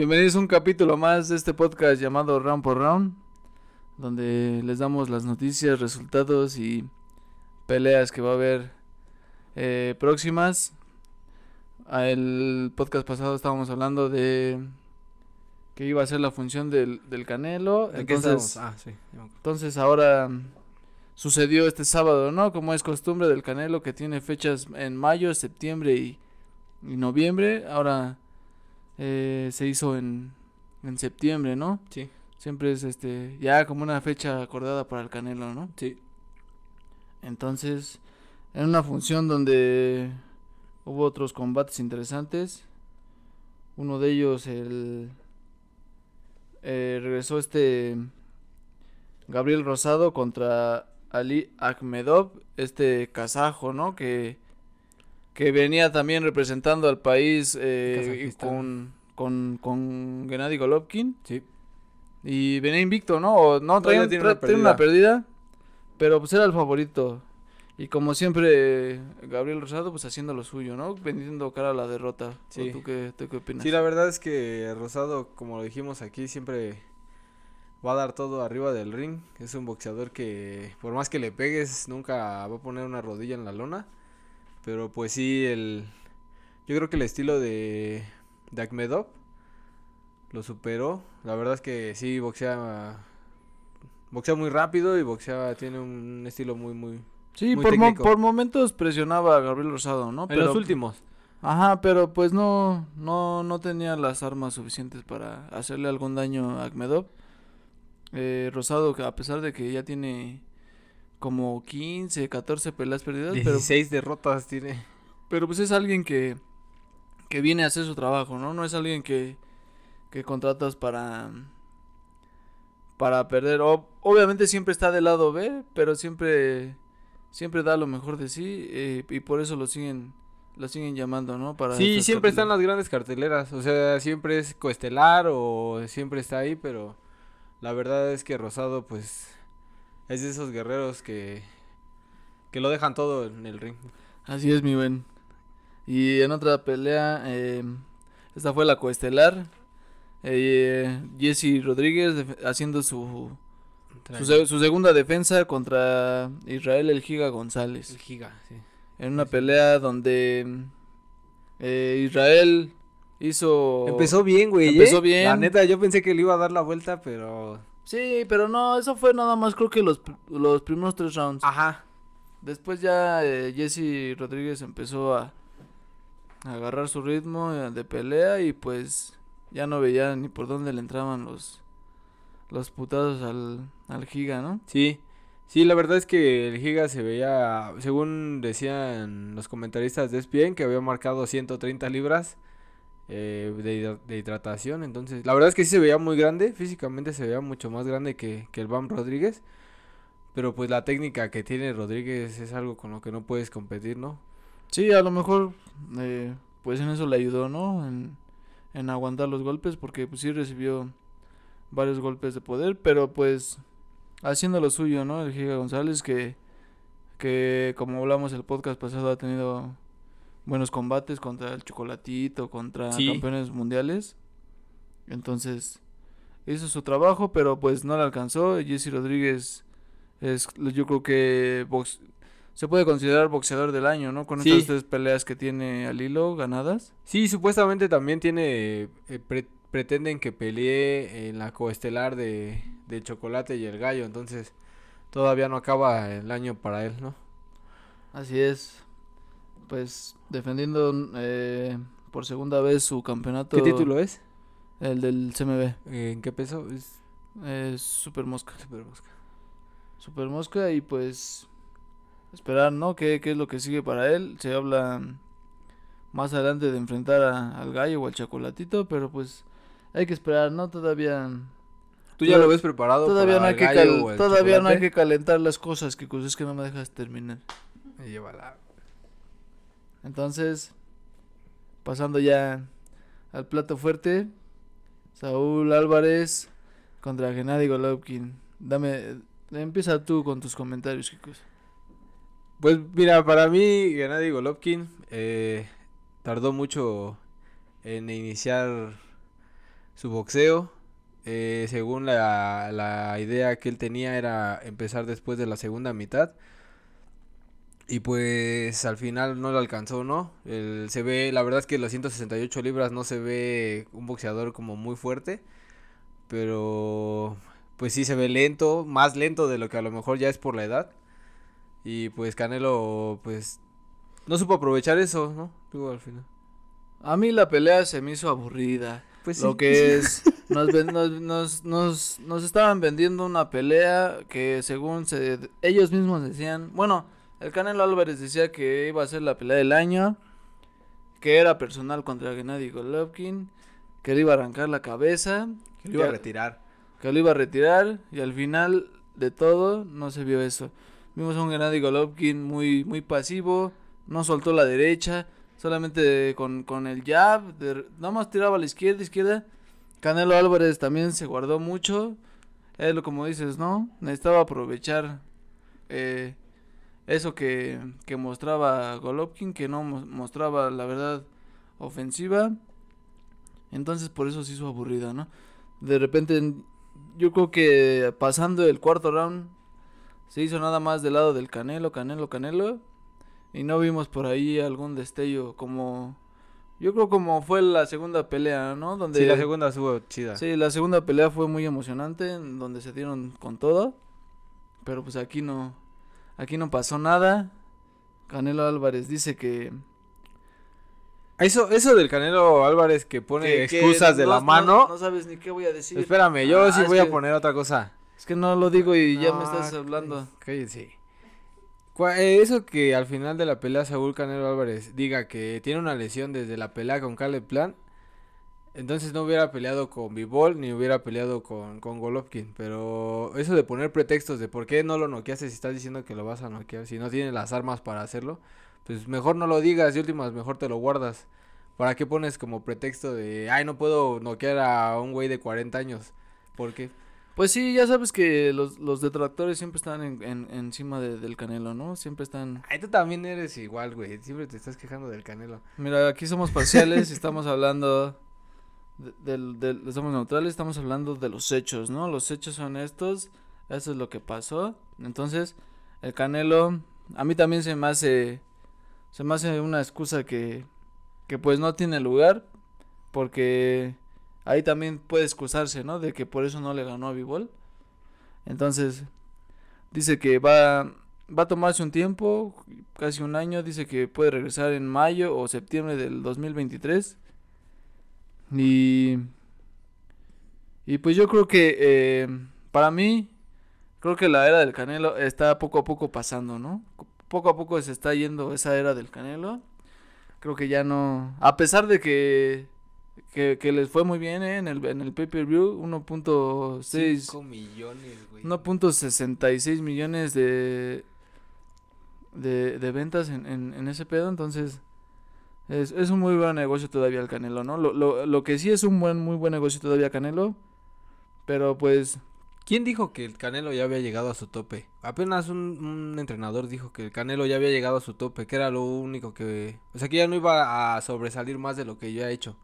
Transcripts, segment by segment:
Bienvenidos a un capítulo más de este podcast llamado Round por Round, donde les damos las noticias, resultados y peleas que va a haber eh, próximas. El podcast pasado estábamos hablando de que iba a ser la función del, del Canelo. ¿En qué Entonces? Ah, sí. entonces ahora sucedió este sábado, ¿no? Como es costumbre del Canelo que tiene fechas en mayo, septiembre y, y noviembre. Ahora eh, se hizo en, en septiembre, ¿no? Sí. Siempre es este ya como una fecha acordada para el Canelo, ¿no? Sí. Entonces, en una función donde hubo otros combates interesantes. Uno de ellos, el. eh, regresó este. Gabriel Rosado contra Ali Akhmedov, este kazajo, ¿no? Que. Que venía también representando al país eh, con, con, con Gennady Golovkin. Sí. Y venía invicto, ¿no? O no, traía, Todavía tiene tra- una tiene una pérdida. Pero pues era el favorito. Y como siempre, Gabriel Rosado, pues haciendo lo suyo, ¿no? Vendiendo cara a la derrota. Sí. ¿O ¿Tú qué, tú qué opinas? Sí, la verdad es que Rosado, como lo dijimos aquí, siempre va a dar todo arriba del ring. Es un boxeador que, por más que le pegues, nunca va a poner una rodilla en la lona. Pero pues sí, el... Yo creo que el estilo de, de Akhmedov lo superó. La verdad es que sí, boxea... Boxea muy rápido y boxea, tiene un estilo muy, muy... sí, muy por, mo- por momentos presionaba a Gabriel Rosado, ¿no? En los Pero- últimos. Ajá, pero pues no, no, no tenía las armas suficientes para hacerle algún daño a Akhmedov. Eh, Rosado, que a pesar de que ya tiene como 15, 14 peleas perdidas, pero 16 derrotas tiene. Pero pues es alguien que, que viene a hacer su trabajo, ¿no? No es alguien que, que contratas para, para perder. O- obviamente siempre está del lado B, pero siempre, siempre da lo mejor de sí eh, y por eso lo siguen, lo siguen llamando, ¿no? Para Sí, siempre están las grandes carteleras. O sea, siempre es coestelar o siempre está ahí, pero la verdad es que Rosado, pues, es de esos guerreros que, que lo dejan todo en el ring. Así es, mi buen. Y en otra pelea, eh, esta fue la coestelar. Eh, Jesse Rodríguez haciendo su, Su, su segunda defensa contra Israel El Giga El González. giga, sí. En una pelea donde eh, Israel hizo... Empezó bien, güey. Empezó ¿eh? bien. La neta, yo pensé que le iba a dar la vuelta, pero... Sí, pero no, eso fue nada más creo que los, los primeros tres rounds. Ajá. Después ya eh, Jesse Rodríguez empezó a, a agarrar su ritmo eh, de pelea y pues ya no veía ni por dónde le entraban los, los putados al, al Giga, ¿no? Sí, sí, la verdad es que el Giga se veía, según decían los comentaristas de ESPN, que había marcado 130 libras eh, de, hidra- de hidratación. Entonces, la verdad es que sí se veía muy grande, físicamente se veía mucho más grande que, que el Bam Rodríguez. Pero pues la técnica que tiene Rodríguez es algo con lo que no puedes competir, ¿no? Sí, a lo mejor eh, pues en eso le ayudó, ¿no? En, en aguantar los golpes porque pues sí recibió varios golpes de poder, pero pues haciendo lo suyo, ¿no? El Giga González que que como hablamos el podcast pasado ha tenido buenos combates contra el Chocolatito, contra Sí. campeones mundiales. Entonces hizo su trabajo, pero pues no le alcanzó. Jesse Rodríguez es yo creo que box- se puede considerar boxeador del año, ¿no? Con Sí. estas tres peleas que tiene al hilo ganadas. Sí, supuestamente también tiene, eh, pre- pretenden que pelee en la coestelar de, de Chocolate y el Gallo, entonces todavía no acaba el año para él, ¿no? Así es. Pues defendiendo eh, por segunda vez su campeonato. ¿Qué título es? El del CMB. Eh, ¿En qué peso? Es Es Super Mosca. Super Mosca. Super Mosca y pues esperar, ¿no? ¿Qué, qué es lo que sigue para él? Se habla más adelante de enfrentar a- al gallo o al chocolatito, pero pues hay que esperar, ¿no? Todavía ¿Tú ya lo ves preparado todavía no hay el que cal- todavía no hay que calentar las cosas, que es que no me dejas terminar. Eh, llévala. Entonces, pasando ya al plato fuerte, Saúl Álvarez contra Gennady Golovkin. Dame, empieza tú con tus comentarios, chicos. Pues mira, para mí Gennady Golovkin eh, tardó mucho en iniciar su boxeo. Eh, según la, la idea que él tenía era empezar después de la segunda mitad. Y pues al final no lo alcanzó, ¿no? El, se ve, la verdad es que los 168 libras no se ve un boxeador como muy fuerte. Pero pues sí se ve lento, más lento de lo que a lo mejor ya es por la edad. Y pues Canelo pues no supo aprovechar eso, ¿no? Al final. A mí la pelea se me hizo aburrida. Pues sí. Lo que es, nos, ven- nos, nos, nos, nos estaban vendiendo una pelea que según se, ellos mismos decían, bueno, el Canelo Álvarez decía que iba a ser la pelea del año, que era personal contra Gennady Golovkin, que le iba a arrancar la cabeza, Que lo iba a retirar. que lo iba a retirar y al final de todo no se vio eso. Vimos a un Gennady Golovkin muy muy pasivo, no soltó la derecha, solamente con, con el jab, de- nada más tiraba a la izquierda, izquierda. Canelo Álvarez también se guardó mucho, es lo como dices, ¿no? Necesitaba aprovechar eh, eso que, que mostraba Golovkin, que no mo- mostraba la verdad ofensiva. Entonces por eso se hizo aburrida, ¿no? De repente yo creo que pasando el cuarto round se hizo nada más del lado del Canelo, Canelo, Canelo y no vimos por ahí algún destello como yo creo como fue la segunda pelea, ¿no? Donde Sí, la segunda estuvo chida. Sí, la segunda pelea fue muy emocionante, donde se dieron con todo, pero pues aquí no aquí no pasó nada. Canelo Álvarez dice que Eso, eso del Canelo Álvarez que pone que- que excusas de no- la no- mano. No, sabes ni qué voy a decir. Espérame, yo Ah, sí es voy a poner otra cosa. Es que no lo digo y ya me No, estás hablando. Cállense. Eh, Eso que al final de la pelea Saúl Canelo Álvarez diga que tiene una lesión desde la pelea con Caleb Plan, entonces no hubiera peleado con Bivol ni hubiera peleado con, con Golovkin. Pero eso de poner pretextos de por qué no lo noqueaste si estás diciendo que lo vas a noquear, si no tienes las armas para hacerlo, pues mejor no lo digas y últimas mejor te lo guardas. ¿Para qué pones como pretexto de, ay, no puedo noquear a un güey de 40 años? ¿Por qué? Pues sí, ya sabes que los, los detractores siempre están en, en- encima de- del Canelo, ¿no? Siempre están... Ay, tú también eres igual, güey. Siempre te estás quejando del Canelo. Mira, aquí somos parciales y estamos hablando... de- del, del- somos neutrales, estamos hablando de los hechos, ¿no? Los hechos son estos, eso es lo que pasó. Entonces, el Canelo, a mí también se me hace... Se me hace una excusa que, que pues no tiene lugar, porque ahí también puede excusarse, ¿no? De que por eso no le ganó a Bivol. Entonces, dice que va, va a tomarse un tiempo, casi un año, dice que puede regresar en mayo o septiembre del 2023. Y, y pues yo creo que eh, para mí, creo que la era del Canelo está poco a poco pasando, ¿no? Poco a poco se está yendo esa era del Canelo. Creo que ya no, a pesar de que que, que les fue muy bien ¿eh? en el en el pay-per-view 1.6 5 millones, güey. 1.66 millones de, de, de ventas en, en, en ese pedo, entonces es, es un muy buen negocio todavía el Canelo, ¿no? Lo, lo, lo que sí es un buen, muy buen negocio todavía Canelo, pero pues ¿Quién dijo que el Canelo ya había llegado a su tope? Apenas un, un entrenador dijo que el Canelo ya había llegado a su tope, que era lo único que... O sea, que ya no iba a sobresalir más de lo que ya ha hecho.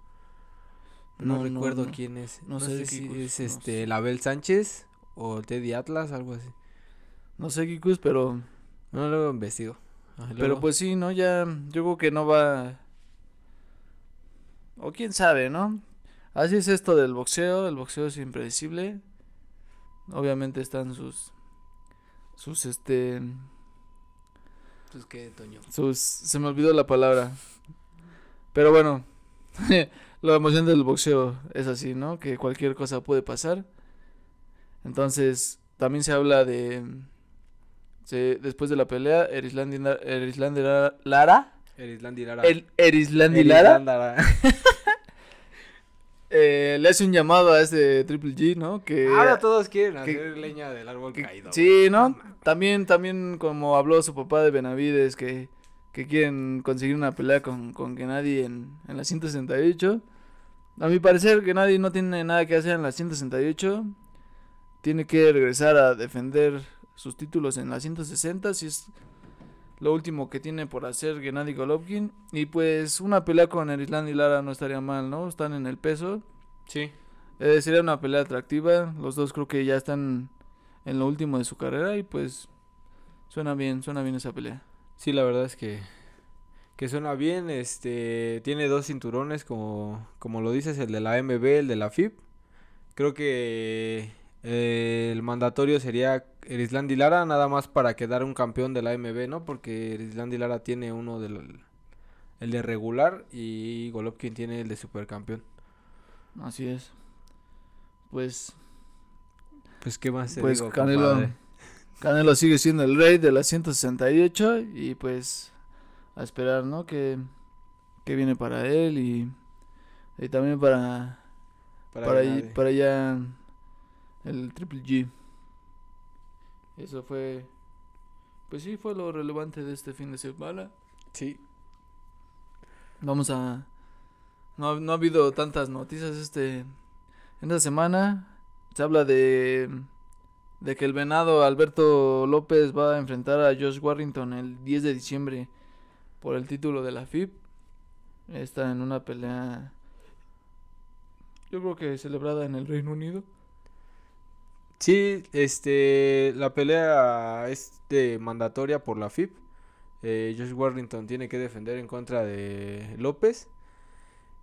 No, recuerdo no. quién es. No No, sé si es este, el Abel Sánchez o Teddy Atlas, algo así. no sé Kikus, pero No, luego investigo. Ah, pero luego- pues sí, ¿no? Ya yo creo que no va o quién sabe, ¿no? Así es esto del boxeo, el boxeo es impredecible. Obviamente están sus sus este Pues qué, Toño. sus se me olvidó la palabra. Pero bueno, la emoción del boxeo es así, ¿no? Que cualquier cosa puede pasar. Entonces, también se habla de se- después de la pelea, Erislandi Lara- Lara, Erislandi Lara. el Erislandi Lara Erislandi Lara. eh, le hace un llamado a este Triple G, ¿no? Que Ahora todos quieren que- hacer leña del árbol que- caído. sí. ¿no? También, también como habló su papá de Benavides, que, que quieren conseguir una pelea con, con Gennady en, en la 168. A mi parecer, Gennady no tiene nada que hacer en la 168. Tiene que regresar a defender sus títulos en la 160, si es lo último que tiene por hacer Gennady Golovkin. Y pues una pelea con Erislandi Lara no estaría mal, ¿no? Están en el peso. Sí. Eh, sería una pelea atractiva. Los dos creo que ya están en lo último de su carrera y pues suena bien, suena bien esa pelea. Sí, la verdad es que que suena bien, este tiene dos cinturones como como lo dices, el de la MB, el de la FIP. Creo que eh, el mandatorio sería Erislandi Lara nada más para quedar un campeón de la MB, ¿no? Porque Erislandi Lara tiene uno del el de regular y Golovkin tiene el de supercampeón. Así es. Pues pues qué más pues Canelo Canelo sigue siendo el rey de la 168 y pues a esperar, ¿no? Que, que viene para él y, y también para para para, para allá el Triple G. Eso fue pues sí fue lo relevante de este fin de semana. Sí. Vamos a no, no ha habido tantas noticias este en esta semana. Se habla de de que el venado Alberto López va a enfrentar a Josh Warrington el 10 de diciembre por el título de la FIP. Está en una pelea, yo creo que celebrada en el Reino Unido. Sí, este, la pelea es de mandatoria por la FIP. Eh, Josh Warrington tiene que defender en contra de López.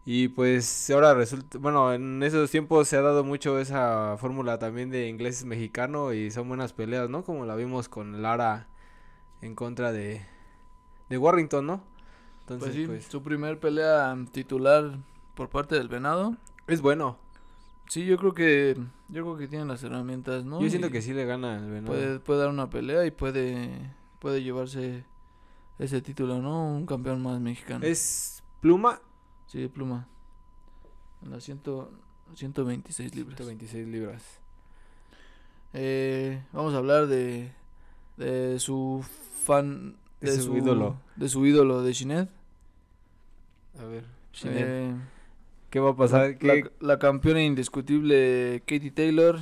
Y pues ahora resulta, bueno, en esos tiempos se ha dado mucho esa fórmula también de inglés mexicano y son buenas peleas, ¿no? Como la vimos con Lara en contra de, de Warrington, ¿no? Entonces, pues sí, pues su primer pelea titular por parte del Venado. Es bueno. Sí, yo creo que yo creo que tiene las herramientas, ¿no? Yo siento que sí le gana el Venado. Puede, puede dar una pelea y puede puede llevarse ese título, ¿no? Un campeón más mexicano. ¿Es pluma Sí, pluma. En las 126 libras. 126 libras. Eh, vamos a hablar de, de su fan. De, su, ídolo. De su ídolo, de Shinet. A ver, eh, ¿Qué va a pasar? La, la, campeona indiscutible Katie Taylor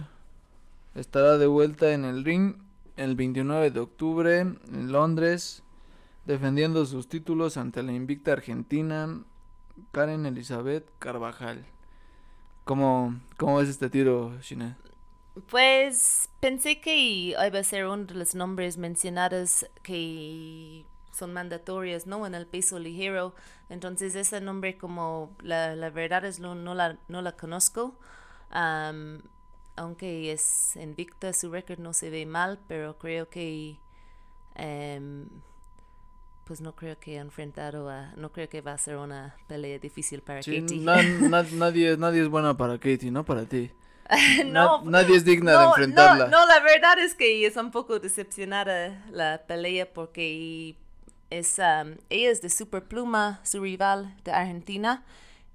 estará de vuelta en el ring el 29 de octubre en Londres, defendiendo sus títulos ante la invicta Argentina Karen Elizabeth Carvajal. ¿Cómo, cómo ves este tiro, Shine? Pues pensé que iba a ser uno de los nombres mencionados que son mandatorios, ¿no? En el peso ligero. Entonces ese nombre como la, la verdad es no, no, la, no la conozco. aunque es invicta, su récord no se ve mal, pero creo que em, pues no creo que enfrentado a, no creo que va a ser una pelea difícil para Katie. nadie, nadie es buena para Katie, no para ti. no, nadie es digna de enfrentarla. No, la verdad es que es un poco decepcionada la pelea porque es, um, ella es de Superpluma, su rival de Argentina,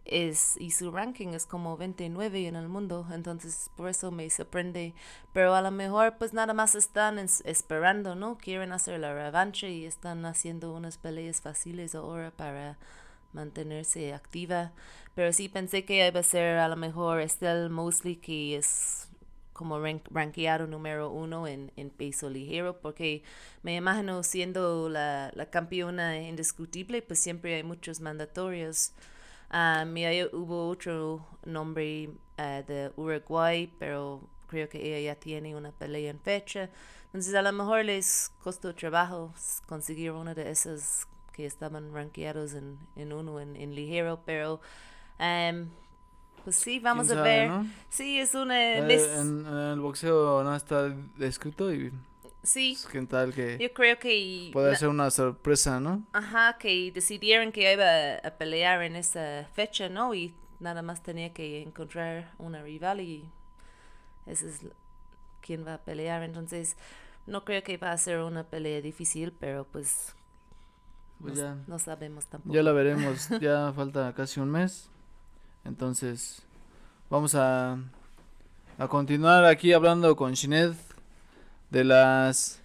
es, y su ranking es como 29 en el mundo, entonces por eso me sorprende, pero a lo mejor pues nada más están esperando, ¿no? Quieren hacer la revancha y están haciendo unas peleas fáciles ahora para mantenerse activa, pero sí pensé que iba a ser a lo mejor Estelle Mosley que es como rankeado número uno en, en, peso ligero, porque me imagino siendo la, la campeona indiscutible, pues siempre hay muchos mandatorios Um, hubo otro nombre uh, de Uruguay, pero creo que ella ya tiene una pelea en fecha. Entonces a lo mejor les costó trabajo conseguir uno de esos que estaban rankeados en, en uno en, en ligero, pero um, pues sí, vamos a ver. Sí, es una... Eh, en, el boxeo no está descrito y Sí. ¿Qué tal que? Yo creo que... Puede ser una sorpresa, ¿no? Ajá, que decidieron que iba a pelear en esa fecha, ¿no? Y nada más tenía que encontrar una rival y ese es quien va a pelear. Entonces, no creo que va a ser una pelea difícil, pero pues... pues no, ya, no sabemos tampoco. Ya la veremos, ya falta casi un mes. Entonces, vamos a, a continuar aquí hablando con Shined de las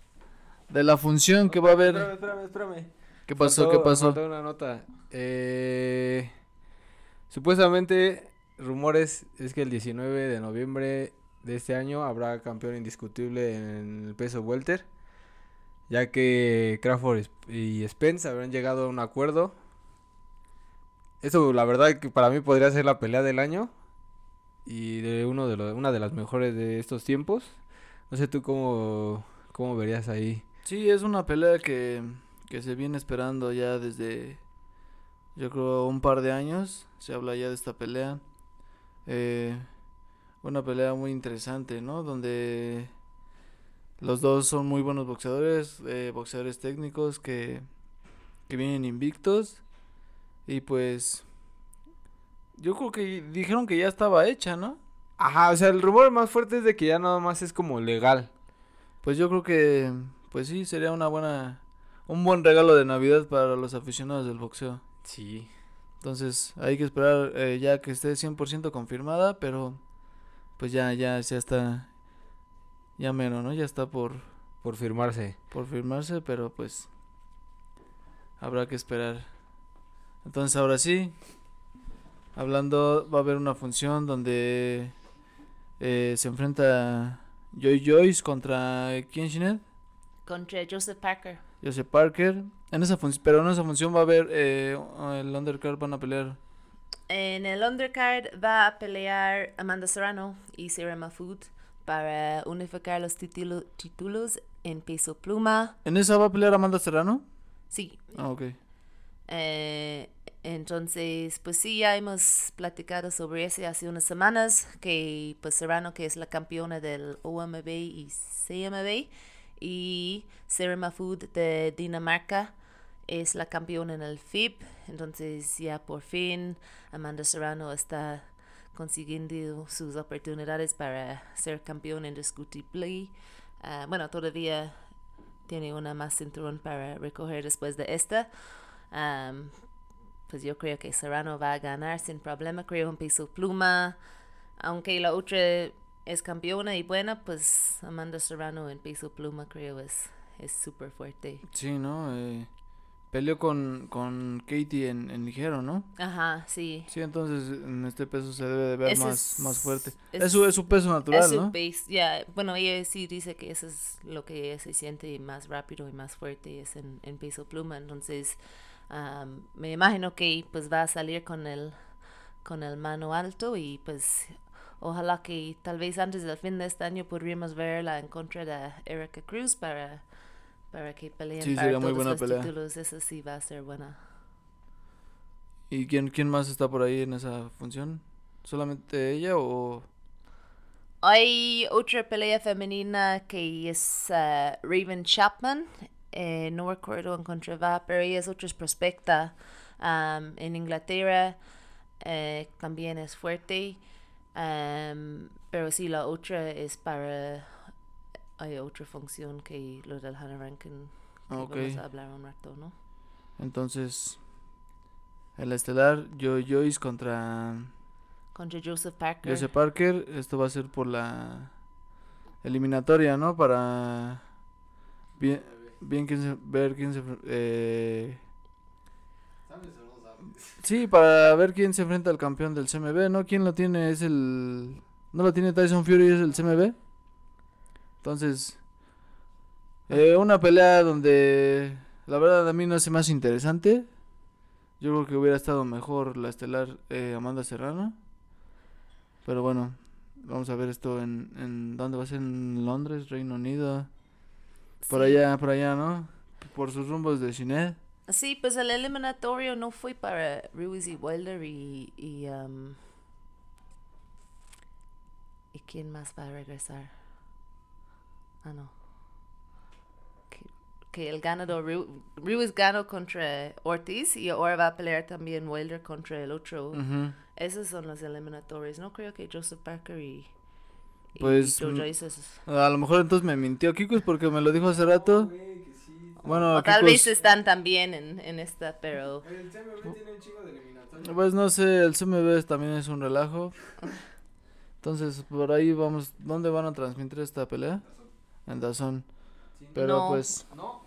de la función que va a haber. Espérame, espérame, espérame. ¿Qué pasó? ¿Qué pasó? una nota. Eh, supuestamente, rumores es que el 19 de noviembre de este año habrá campeón indiscutible en el peso welter, ya que Crawford y Spence habrán llegado a un acuerdo. Eso, la verdad, que para mí podría ser la pelea del año. Y de uno de una de las mejores de estos tiempos. No sé tú cómo, cómo verías ahí. Sí, es una pelea que, que se viene esperando ya desde, yo creo, un par de años. Se habla ya de esta pelea. Eh, una pelea muy interesante, ¿no? Donde los dos son muy buenos boxeadores, eh, boxeadores técnicos que, que vienen invictos. Y pues yo creo que dijeron que ya estaba hecha, ¿no? Ajá, o sea, el rumor más fuerte es de que ya nada más es como legal. Pues yo creo que, pues sí, sería una buena, un buen regalo de Navidad para los aficionados del boxeo. Sí. Entonces hay que esperar eh, ya que esté 100% confirmada, pero pues ya, ya, ya está, ya menos, ¿no? Ya está por, Por firmarse. por firmarse, pero pues habrá que esperar. Entonces ahora sí, hablando, va a haber una función donde eh, se enfrenta Joy Joyce contra ¿quién Shinet? Contra Joseph Parker. Joseph Parker. En esa función, pero en esa función va a haber eh, el undercard van a pelear. En el undercard va a pelear Amanda Serrano y Sarah Mahfoud para unificar los título- títulos en peso pluma. ¿En esa va a pelear Amanda Serrano? Sí. Ah, ok. Eh, entonces, pues sí, ya hemos platicado sobre eso hace unas semanas, que pues Serrano, que es la campeona del OMB y CMB, y Sarah Mahfoud de Dinamarca es la campeona en el FIB. Entonces ya por fin Amanda Serrano está consiguiendo sus oportunidades para ser campeona indiscutible. Ah, bueno, todavía tiene una más cinturón para recoger después de esta. Am, pues yo creo que Serrano va a ganar sin problema, creo en peso pluma. Aunque la otra es campeona y buena, pues Amanda Serrano en peso pluma creo es es súper fuerte. Sí, ¿no? Eh, peleó con, con Katie en, en ligero, ¿no? Ajá, sí. Sí, entonces en este peso se debe de ver Ese más, es- más fuerte. es- Es, su, es su peso natural, Es su ¿no? ya, bueno, ella sí dice que eso es lo que ella se siente más rápido y más fuerte es en, en peso pluma, entonces am, me imagino que pues va a salir con el con el mano alto y pues ojalá que tal vez antes del fin de este año podríamos verla en contra de Erika Cruz para para que peleen Sí, para sería muy todos buena los pelea. títulos, eso sí va a ser buena. ¿Y quién, quién más está por ahí en esa función? ¿Solamente ella o...? Hay otra pelea femenina que es uh, Raven Chapman. Eh, no recuerdo en contra va, pero ella es otra prospecta um, en Inglaterra. eh, también es fuerte. um, pero sí, la otra es para... Hay otra función que lo del Hannah Rankin. Que vamos a hablar un rato, ¿no? Entonces, el estelar, Joy Joyce contra Contra Joseph Parker. Joseph Parker. Esto va a ser por la eliminatoria, ¿no? Para bien, bien quién se- ver quién se... Eh, sí, para ver quién se enfrenta al campeón del CMB, ¿no? ¿Quién lo tiene? Es el... ¿No lo tiene Tyson Fury? ¿Es el CMB? Entonces... eh, una pelea donde... La verdad a mí no hace interesante. Yo creo que hubiera estado mejor la estelar eh, Amanda Serrano. Pero bueno, vamos a ver esto en, en ¿dónde va a ser? En Londres, Reino Unido. Por Sí. allá, por allá, ¿no? Por sus rumbos de Sinet. Sí, pues el eliminatorio no fue para Ruiz y Wilder y... y um, ¿Y quién más va a regresar? Ah, no. Que, que el ganador, Ru- Ruiz ganó contra Ortiz y ahora va a pelear también Wilder contra el otro. Ujú. Esos son los eliminatorios. No creo que Joseph Parker y... y Pues, Joe mm, Joyce es- A lo mejor entonces me mintió Kikus porque me lo dijo hace rato. Bueno, o tal vez Kikus, están también en, en esta, pero... El TMB tiene un chingo de pues no sé, el CMB también es un relajo. Entonces, por ahí vamos, ¿dónde van a transmitir esta pelea? En Dazón. Pero No. pues, No,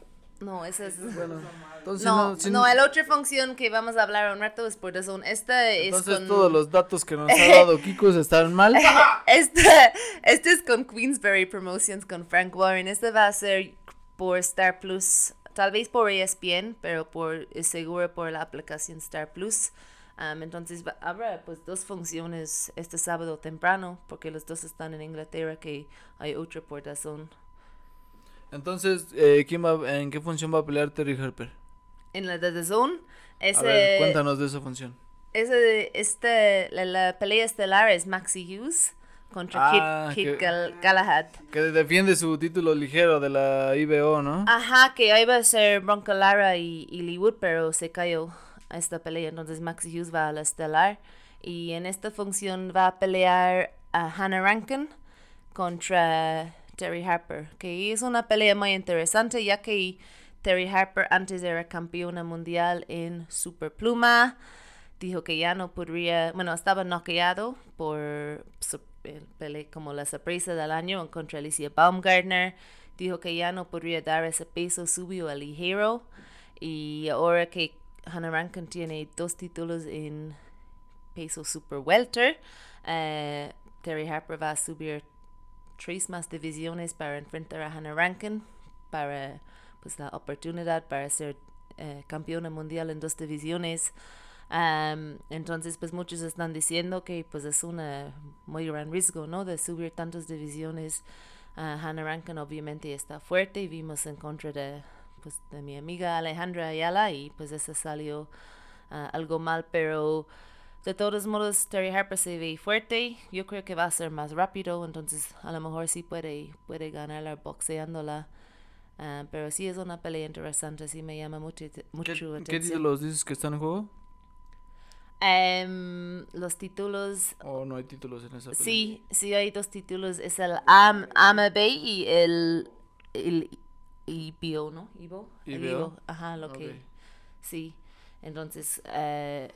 No, esa es... bueno, entonces No, no, la otra función que vamos a hablar un rato es por razón. Esta es entonces con... todos los datos que nos ha dado Kikus están mal. Esta, esta es con Queensberry Promotions con Frank Warren. Esta va a ser por Star Plus, tal vez por ESPN, pero por seguro por la aplicación Star Plus. Am, entonces va- habrá pues dos funciones este sábado temprano porque los dos están en Inglaterra que hay otra por Dazón. Entonces, eh, ¿quién va, ¿en qué función va a pelear Terry Harper? En la de ese, ver, cuéntanos de esa función. ese, este, la, la pelea estelar es Maxi Hughes contra Kid- Ah, Kid, que- Gal- Galahad. Que defiende su título ligero de la IBO, ¿no? Ajá, que iba a ser Bronco Lara y, y Lee Wood, pero se cayó a esta pelea. Entonces Maxi Hughes va a la estelar. Y en esta función va a pelear a Hannah Rankin contra Terry Harper. Que es una pelea muy interesante, ya que Terry Harper antes era campeona mundial en Superpluma. Dijo que ya no podría, bueno, estaba noqueado por pele- como la sorpresa del año contra Alicia Baumgartner. Dijo que ya no podría dar ese peso subió a ligero. Y ahora que Hannah Rankin tiene dos títulos en peso super welter, eh, Terry Harper va a subir tres más divisiones para enfrentar a Hannah Rankin para pues la oportunidad para ser eh, campeona mundial en dos divisiones. Entonces, pues muchos están diciendo que pues es un muy gran riesgo, ¿no? De subir tantas divisiones. Ah, Hannah Rankin obviamente está fuerte. Vimos en contra de, pues, de mi amiga Alejandra Ayala y pues eso salió ah, algo mal, pero de todos modos Terry Harper se ve fuerte. Yo creo que va a ser más rápido, entonces a lo mejor sí puede, puede ganarla boxeándola. Ah, pero sí es una pelea interesante, sí me llama mucho, mucho ¿Qué, atención. ¿Qué títulos dices que están en juego? Em, los títulos, ¿O no hay títulos en esa pelea? sí, sí hay dos títulos, es el Am AMB y el, el IBO, ¿no? IBO, el IBO. IBO, ajá, lo que, sí, entonces eh,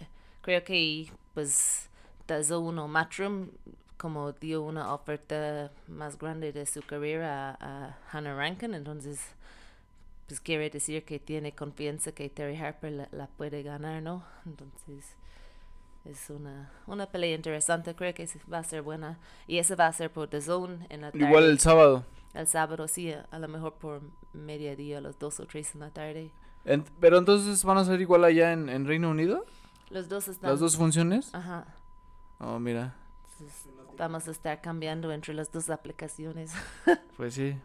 creo que pues DAZN o Matchroom como dio una oferta más grande de su carrera a, a Hannah Rankin, entonces pues quiere decir que tiene confianza que Terry Harper la, la puede ganar, ¿no? Entonces es una, una pelea interesante, creo que va a ser buena. Y esa va a ser por The Zone en la tarde. Igual el sábado. El sábado, sí, a, a lo mejor por mediodía, a las 2 o 3 en la tarde. En- pero entonces van a ser igual allá en, en Reino Unido, Los dos están... las dos funciones. Ajá. Oh, mira, Entonces, vamos a estar cambiando entre las dos aplicaciones. pues sí.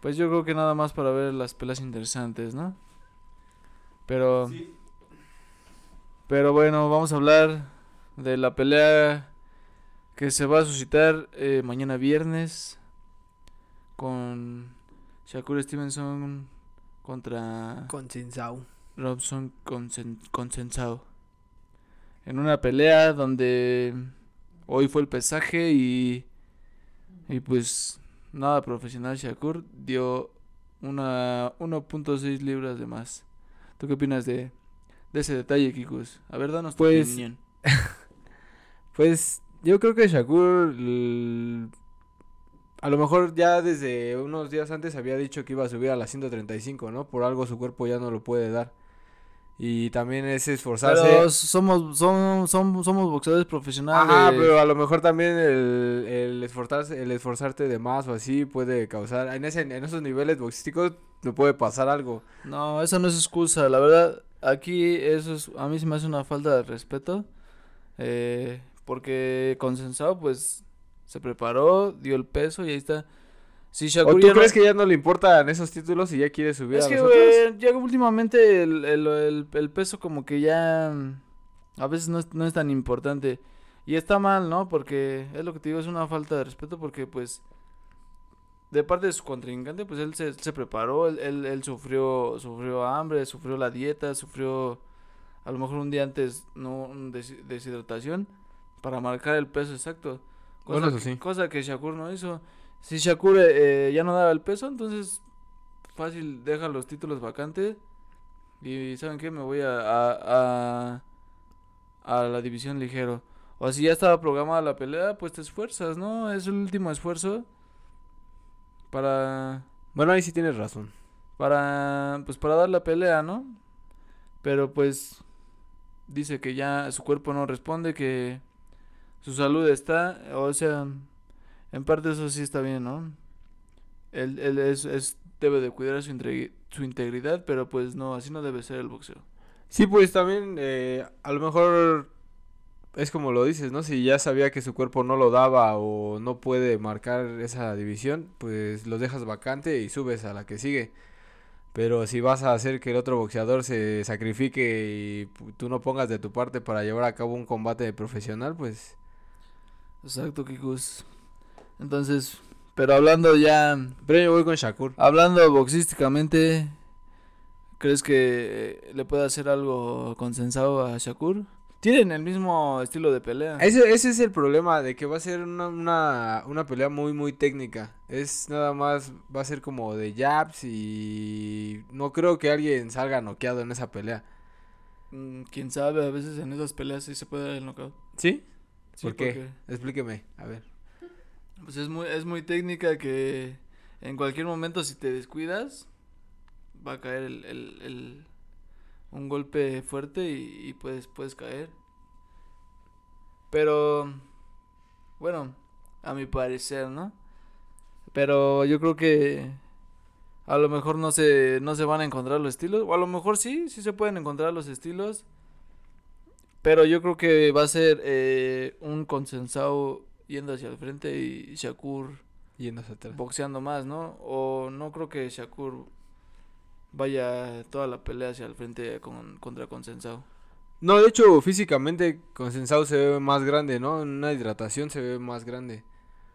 Pues yo creo que nada más para ver las pelas interesantes, ¿no? Pero, pero bueno, vamos a hablar de la pelea que se va a suscitar eh, mañana viernes con Shakur Stevenson contra Con Cinsao. Robson consen- consensado. En una pelea donde hoy fue el pesaje y, y pues nada profesional Shakur dio una 1.6 libras de más. ¿Tú qué opinas de, de ese detalle, Kikus? A ver, danos tu Pues, opinión. Pues yo creo que Shakur a lo mejor ya desde unos días antes había dicho que iba a subir a las 135, ¿no? Por algo su cuerpo ya no lo puede dar. Y también es esforzarse. Pero somos, somos, somos, somos boxeadores profesionales. Ajá, pero a lo mejor también el, el esforzarse, el esforzarte de más o así puede causar, en ese, en esos niveles boxísticos me puede pasar algo. No, eso no es excusa, la verdad, aquí eso es, a mí se me hace una falta de respeto, eh, porque consensado pues se preparó, dio el peso y ahí está. Si ¿O tú no- crees que ya no le importan esos títulos y ya quiere subir es a que los ya últimamente el, el, el, el peso como que ya mm, a veces no es, no es tan importante y está mal, ¿no? Porque es lo que te digo, es una falta de respeto porque pues de parte de su contrincante, pues él se, se preparó, él, él, él sufrió, sufrió hambre, sufrió la dieta, sufrió a lo mejor un día antes no des- deshidratación para marcar el peso exacto. Cosa, Bueno, eso sí. cosa que Shakur no hizo. Si Shakur eh, ya no daba el peso, entonces fácil deja los títulos vacantes y saben qué me voy a, a, a, a la división ligero. O si ya estaba programada la pelea, pues te esfuerzas, ¿no? Es el último esfuerzo para Bueno, ahí sí tienes razón. para pues para dar la pelea, ¿no? Pero pues dice que ya su cuerpo no responde, que su salud está, o sea, en parte eso sí está bien, ¿no? Él, él es, es debe de cuidar su, integri- su integridad, pero pues no, así no debe ser el boxeo. Sí, pues también eh, a lo mejor es como lo dices, ¿no? Si ya sabía que su cuerpo no lo daba o no puede marcar esa división, pues los dejas vacante y subes a la que sigue. Pero si vas a hacer que el otro boxeador se sacrifique y tú no pongas de tu parte para llevar a cabo un combate profesional, pues Exacto, Kikus. Entonces, pero hablando ya, Pero yo voy con Shakur. hablando boxísticamente, ¿crees que eh, le puede hacer algo consensado a Shakur? Tienen el mismo estilo de pelea. Ese, ese es el problema, de que va a ser una, una, una pelea muy, muy técnica. Es nada más, va a ser como de jabs y no creo que alguien salga noqueado en esa pelea. Mm, Quién sabe, a veces en esas peleas sí se puede dar el knockout. ¿Sí? Sí, ¿Por qué? porque, Explíqueme, a ver. Pues es muy, es muy técnica que en cualquier momento si te descuidas va a caer el, el, un golpe fuerte y, y puedes, puedes caer. Pero, bueno, a mi parecer, ¿no? Pero yo creo que a lo mejor no se, no se van a encontrar los estilos. O a lo mejor sí, sí se pueden encontrar los estilos. Pero yo creo que va a ser eh, un consensado yendo hacia el frente y Shakur Yendo hacia atrás. boxeando más, ¿no? O no creo que Shakur vaya toda la pelea hacia el frente con, contra consensado. No, de hecho, físicamente Consensado se ve más grande, ¿no? En una hidratación se ve más grande.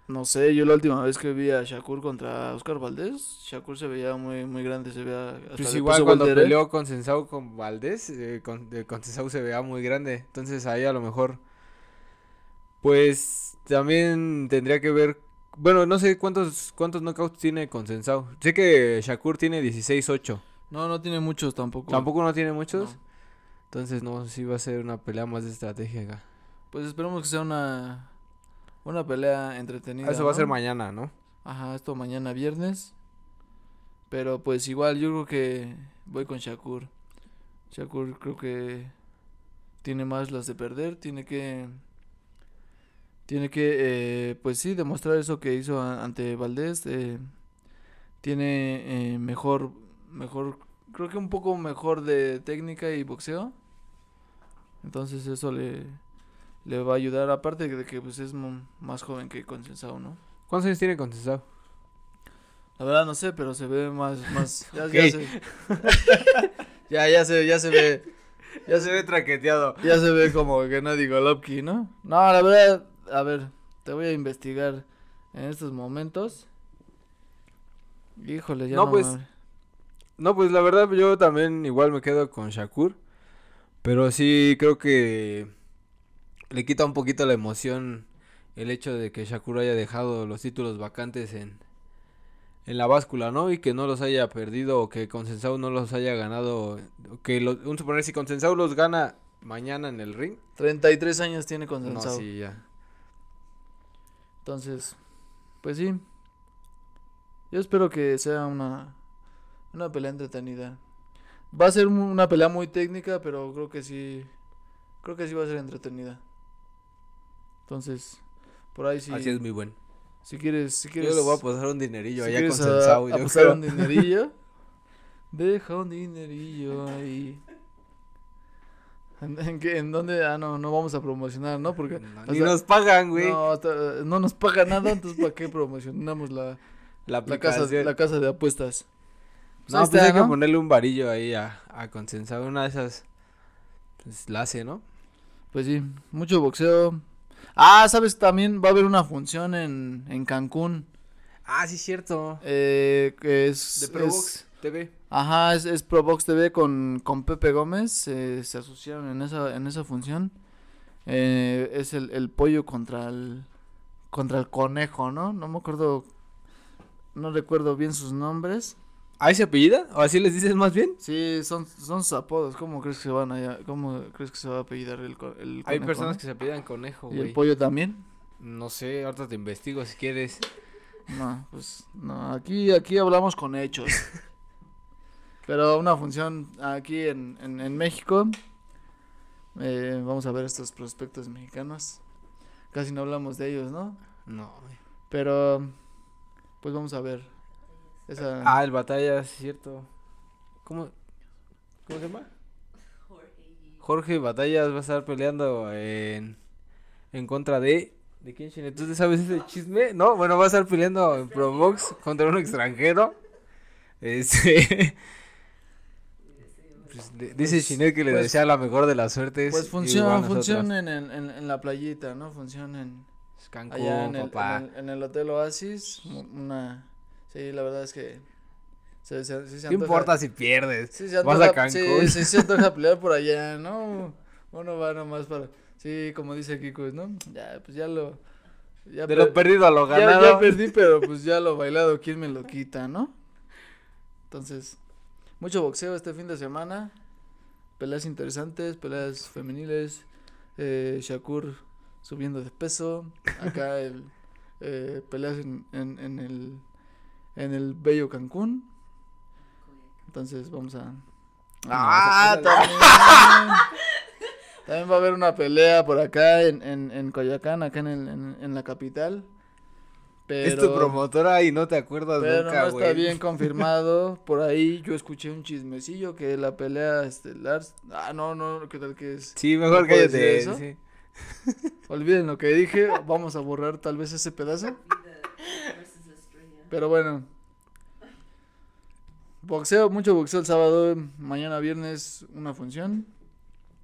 No sé, yo la última vez que vi a Shakur contra Oscar Valdés, Shakur se veía muy muy grande, se veía hasta Pues igual cuando ¿eh? peleó Consensado con Valdés, eh, con, de Consensado se veía muy grande. Entonces ahí a lo mejor, pues también tendría que ver, bueno, no sé cuántos cuántos knockouts tiene Consensado. Sé que Shakur tiene 16-8. No, no tiene muchos tampoco. Tampoco no tiene muchos. No. Entonces no, sí va a ser una pelea más de estrategia acá. Pues esperemos que sea una una pelea entretenida. Eso va a ser mañana, ¿no? Ajá, esto mañana viernes. Pero pues igual yo creo que voy con Shakur. Shakur creo que tiene más las de perder, tiene que tiene que eh, pues sí demostrar eso que hizo ante Valdés. eh, tiene eh, mejor mejor creo que un poco mejor de técnica y boxeo. Entonces eso le le va a ayudar aparte de que pues es más joven que Consensado, ¿no? ¿Cuántos años tiene Consensado? La verdad no sé, pero se ve más, más, ya, ya se, ya, ya se, ya se ve, ya se ve, traqueteado. ya se ve como Gennady Golovkin, ¿no? No, la verdad, a ver, te voy a investigar en estos momentos. Híjole, ya No, no, pues. No, pues la verdad yo también igual me quedo con Shakur. Pero sí creo que le quita un poquito la emoción el hecho de que Shakur haya dejado los títulos vacantes en, en la báscula, ¿no? Y que no los haya perdido o que Consensado no los haya ganado. Que lo- un suponer si Consensado los gana mañana en el ring. 33 años tiene No, Consensado. sí, ya. Entonces, pues sí. Yo espero que sea una, una pelea entretenida. Va a ser una pelea muy técnica, pero creo que sí. Creo que sí va a ser entretenida. Entonces, por ahí sí. Así es muy bueno. Si quieres, si quieres. Yo le voy a pasar un dinerillo si allá con yo apostar creo. un dinerillo. Deja un dinerillo ahí. ¿En, qué- en dónde? Ah, no, no vamos a promocionar, ¿no? Porque. No, ni sea, nos pagan, güey. no, no nos paga nada, entonces ¿para qué promocionamos la, la la casa, la casa de apuestas? Pues No, pues está, hay que ponerle un varillo ahí a, a Consensado. Una de esas, pues la hace, ¿no? Pues sí, mucho boxeo. Ah, sabes, también va a haber una función en, en Cancún. Ah, sí, cierto. Eh, que es, De Probox TV. Ajá, es, es Probox TV con, con Pepe Gómez. eh, se asociaron en esa, en esa función. Eh, es el, el pollo contra el, contra el conejo, ¿no? No me acuerdo, no recuerdo bien sus nombres. ¿Ahí se apellida? ¿O así les dices más bien? Sí, son, son sus apodos. ¿Cómo crees que se van allá? ¿Cómo crees que se va a apellidar el, el Hay conejo, personas no? que se apellidan conejo, ¿Y el güey. pollo también? No sé, ahorita te investigo si quieres. No, pues no, aquí, aquí hablamos con hechos. Pero una función aquí en, en, en México. eh, vamos a ver estos prospectos mexicanos. Casi no hablamos de ellos, ¿no? No. Pero, pues vamos a ver. Esa, Ah, el batalla, es cierto. ¿Cómo, ¿Cómo se llama? Jorge Batallas va a estar peleando en en contra de. ¿De quién, Chine? ¿Tú sabes ese chisme? No, bueno, va a estar peleando en Probox contra un extranjero. Este. pues, de- dice Pues- que le pues- desea la mejor de las suertes. Pues igual funciona, nosotros. funciona en, en, en- la playita, ¿no? Funciona en, Cancún, allá en el, papá. en, el, en el Hotel Oasis. Una, sí, la verdad es que se, se, se ¿Qué importa si pierdes? Sí, se Vas a Cancún. sí, se antoja pelear por allá, ¿no? Uno va nomás para, sí, como dice Kiko, ¿no? Ya, pues ya lo, ya, De lo perdido a lo ya, ganado. ya perdí, pero pues ya lo bailado, ¿quién me lo quita, no? Entonces, mucho boxeo este fin de semana, peleas interesantes, peleas femeniles, eh, Shakur subiendo de peso, acá el, eh, peleas en, en, en el, en el bello Cancún, entonces vamos a... Ah, también. También va a haber una pelea por acá en, en, en Coyoacán, acá en, el- en, en la capital. Pero, Es tu promotora y no te acuerdas pero nunca, no güey. está bien confirmado. Por ahí yo escuché un chismecillo que la pelea estelar. Ah, no, no, ¿qué tal que es? Sí, mejor ¿No cállate. sí. Olviden lo que dije. Vamos a borrar tal vez ese pedazo. Pero bueno. Boxeo, mucho boxeo el sábado. Mañana viernes una función.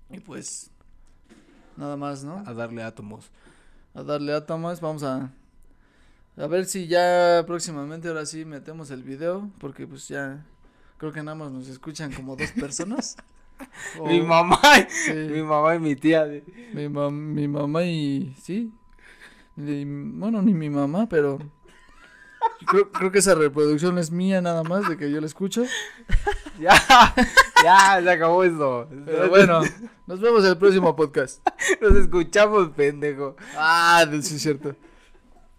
Y pues. Nada más, ¿no? A darle átomos. a darle a Tomás. Vamos a a ver si ya próximamente ahora sí metemos el video, porque pues ya creo que nada más nos escuchan como dos personas. O- Mi mamá, sí, mi mamá y mi tía. de- mi, mam- mi mamá y sí. Y, bueno, ni mi mamá, pero creo, creo que esa reproducción es mía nada más de que yo la escucho. Ya, ya, se acabó esto. Pero bueno, nos vemos en el próximo podcast. Nos escuchamos, pendejo. Ah, sí es cierto.